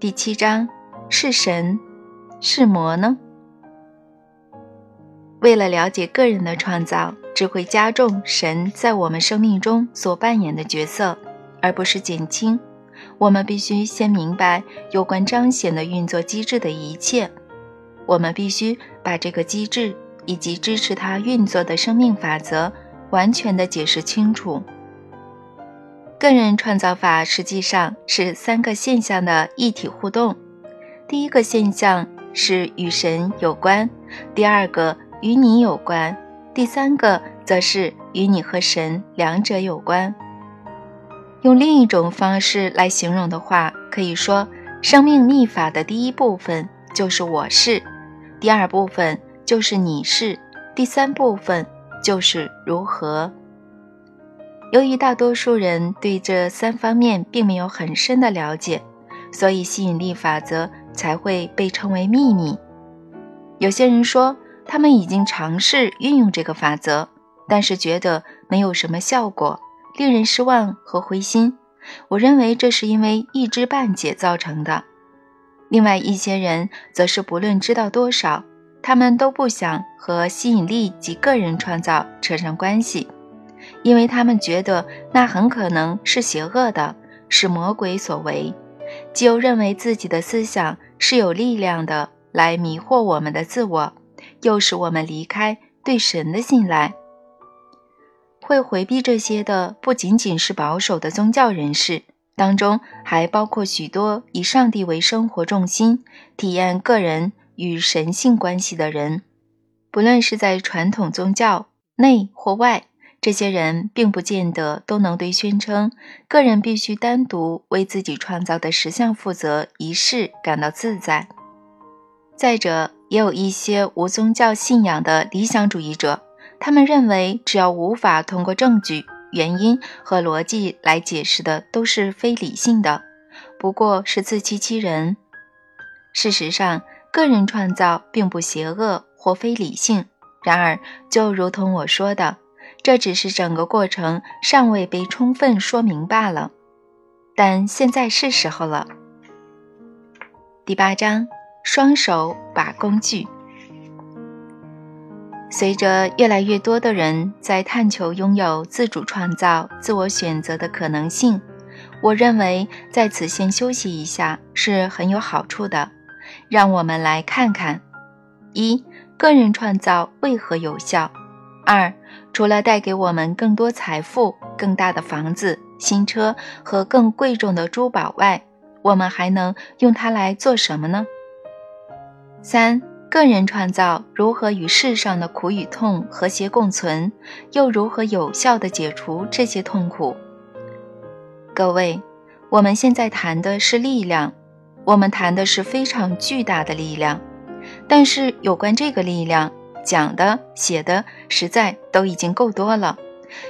第七章是神是魔呢？为了了解个人的创造，只会加重神在我们生命中所扮演的角色，而不是减轻。我们必须先明白有关彰显的运作机制的一切。我们必须把这个机制以及支持它运作的生命法则完全的解释清楚。个人创造法实际上是三个现象的一体互动。第一个现象是与神有关，第二个与你有关，第三个则是与你和神两者有关。用另一种方式来形容的话，可以说，生命密法的第一部分就是我是，第二部分就是你是，第三部分就是如何。由于大多数人对这三方面并没有很深的了解，所以吸引力法则才会被称为秘密。有些人说他们已经尝试运用这个法则，但是觉得没有什么效果。令人失望和灰心，我认为这是因为一知半解造成的。另外一些人则是不论知道多少，他们都不想和吸引力及个人创造扯上关系，因为他们觉得那很可能是邪恶的，是魔鬼所为。就认为自己的思想是有力量的，来迷惑我们的自我，又使我们离开对神的信赖。会回避这些的不仅仅是保守的宗教人士，当中还包括许多以上帝为生活重心、体验个人与神性关系的人。不论是在传统宗教内或外，这些人并不见得都能对宣称个人必须单独为自己创造的实相负责一事感到自在。再者，也有一些无宗教信仰的理想主义者。他们认为，只要无法通过证据、原因和逻辑来解释的，都是非理性的，不过是自欺欺人。事实上，个人创造并不邪恶或非理性。然而，就如同我说的，这只是整个过程尚未被充分说明罢了。但现在是时候了。第八章：双手把工具。随着越来越多的人在探求拥有自主创造、自我选择的可能性，我认为在此先休息一下是很有好处的。让我们来看看：一、个人创造为何有效；二、除了带给我们更多财富、更大的房子、新车和更贵重的珠宝外，我们还能用它来做什么呢？三。个人创造如何与世上的苦与痛和谐共存，又如何有效地解除这些痛苦？各位，我们现在谈的是力量，我们谈的是非常巨大的力量。但是有关这个力量讲的、写的，实在都已经够多了，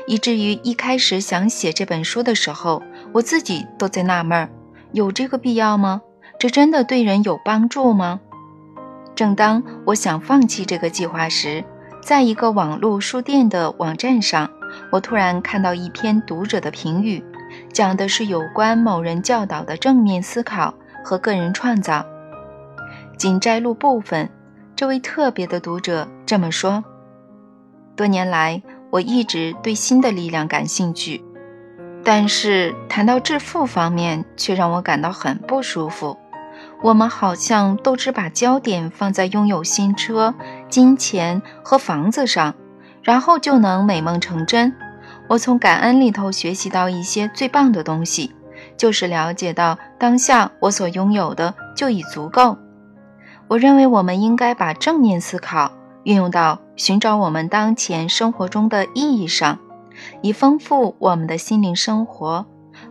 以至于一开始想写这本书的时候，我自己都在纳闷：有这个必要吗？这真的对人有帮助吗？正当我想放弃这个计划时，在一个网络书店的网站上，我突然看到一篇读者的评语，讲的是有关某人教导的正面思考和个人创造。仅摘录部分，这位特别的读者这么说：“多年来，我一直对新的力量感兴趣，但是谈到致富方面，却让我感到很不舒服。”我们好像都只把焦点放在拥有新车、金钱和房子上，然后就能美梦成真。我从感恩里头学习到一些最棒的东西，就是了解到当下我所拥有的就已足够。我认为我们应该把正面思考运用到寻找我们当前生活中的意义上，以丰富我们的心灵生活。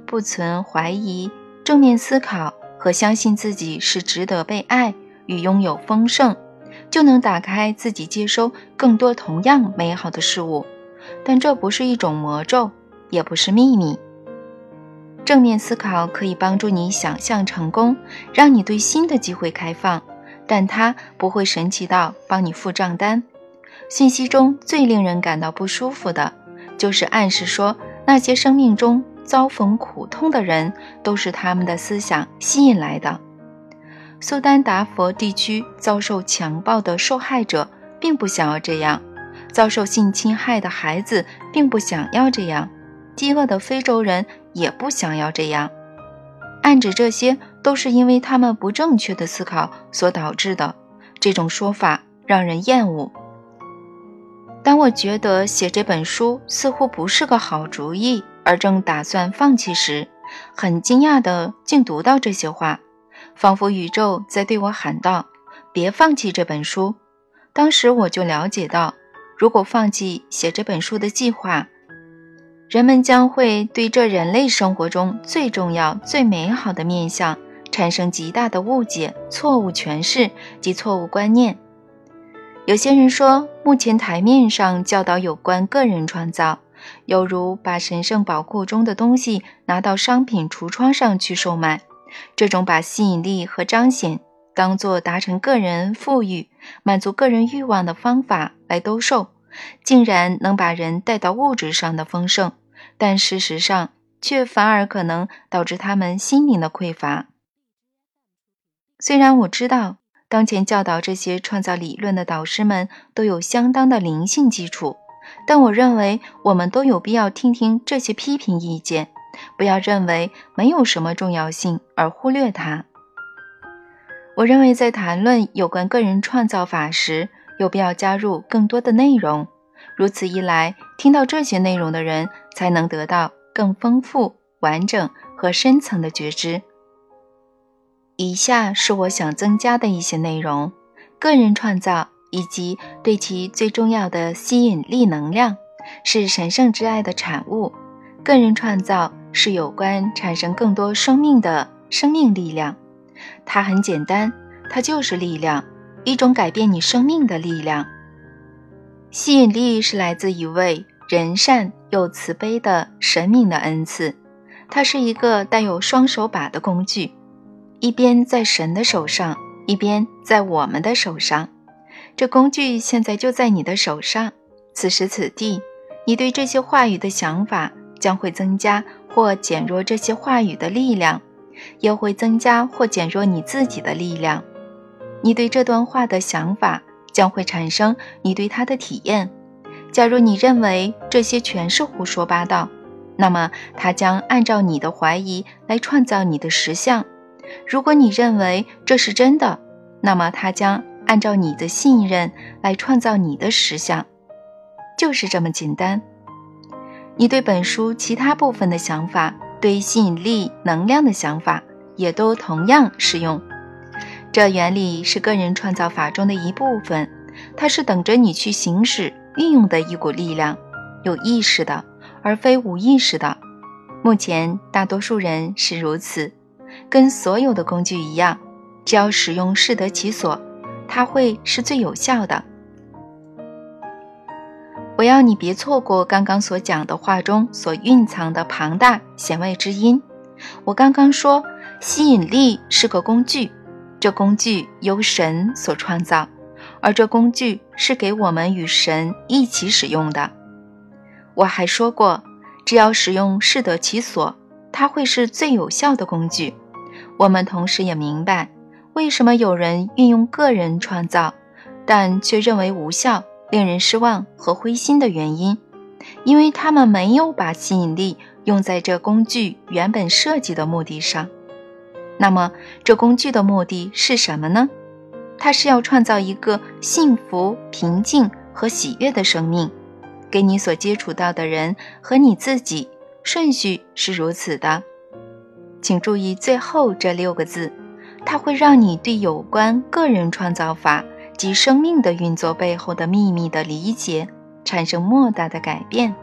不存怀疑，正面思考。和相信自己是值得被爱与拥有丰盛，就能打开自己接收更多同样美好的事物。但这不是一种魔咒，也不是秘密。正面思考可以帮助你想象成功，让你对新的机会开放，但它不会神奇到帮你付账单。信息中最令人感到不舒服的，就是暗示说那些生命中。遭逢苦痛的人都是他们的思想吸引来的，苏丹达佛地区遭受强暴的受害者并不想要这样，遭受性侵害的孩子并不想要这样，饥饿的非洲人也不想要这样。暗指这些都是因为他们不正确的思考所导致的。这种说法让人厌恶。当我觉得写这本书似乎不是个好主意，而正打算放弃时，很惊讶的竟读到这些话。仿佛宇宙在对我喊道：“别放弃这本书。”当时我就了解到，如果放弃写这本书的计划，人们将会对这人类生活中最重要、最美好的面相产生极大的误解、错误诠释及错误观念。有些人说，目前台面上教导有关个人创造，犹如把神圣宝库中的东西拿到商品橱窗上去售卖。这种把吸引力和彰显当做达成个人富裕、满足个人欲望的方法来兜售，竟然能把人带到物质上的丰盛，但事实上却反而可能导致他们心灵的匮乏。虽然我知道当前教导这些创造理论的导师们都有相当的灵性基础，但我认为我们都有必要听听这些批评意见。不要认为没有什么重要性而忽略它。我认为在谈论有关个人创造法时，有必要加入更多的内容。如此一来，听到这些内容的人才能得到更丰富、完整和深层的觉知。以下是我想增加的一些内容：个人创造以及对其最重要的吸引力能量，是神圣之爱的产物。个人创造。是有关产生更多生命的生命力量，它很简单，它就是力量，一种改变你生命的力量。吸引力是来自一位仁善又慈悲的神明的恩赐，它是一个带有双手把的工具，一边在神的手上，一边在我们的手上。这工具现在就在你的手上，此时此地，你对这些话语的想法将会增加。或减弱这些话语的力量，也会增加或减弱你自己的力量。你对这段话的想法将会产生你对它的体验。假如你认为这些全是胡说八道，那么它将按照你的怀疑来创造你的实相；如果你认为这是真的，那么它将按照你的信任来创造你的实相。就是这么简单。你对本书其他部分的想法，对吸引力能量的想法，也都同样适用。这原理是个人创造法中的一部分，它是等着你去行使、运用的一股力量，有意识的，而非无意识的。目前大多数人是如此，跟所有的工具一样，只要使用适得其所，它会是最有效的。我要你别错过刚刚所讲的话中所蕴藏的庞大弦外之音。我刚刚说，吸引力是个工具，这工具由神所创造，而这工具是给我们与神一起使用的。我还说过，只要使用适得其所，它会是最有效的工具。我们同时也明白，为什么有人运用个人创造，但却认为无效。令人失望和灰心的原因，因为他们没有把吸引力用在这工具原本设计的目的上。那么，这工具的目的是什么呢？它是要创造一个幸福、平静和喜悦的生命，给你所接触到的人和你自己。顺序是如此的，请注意最后这六个字，它会让你对有关个人创造法。及生命的运作背后的秘密的理解，产生莫大的改变。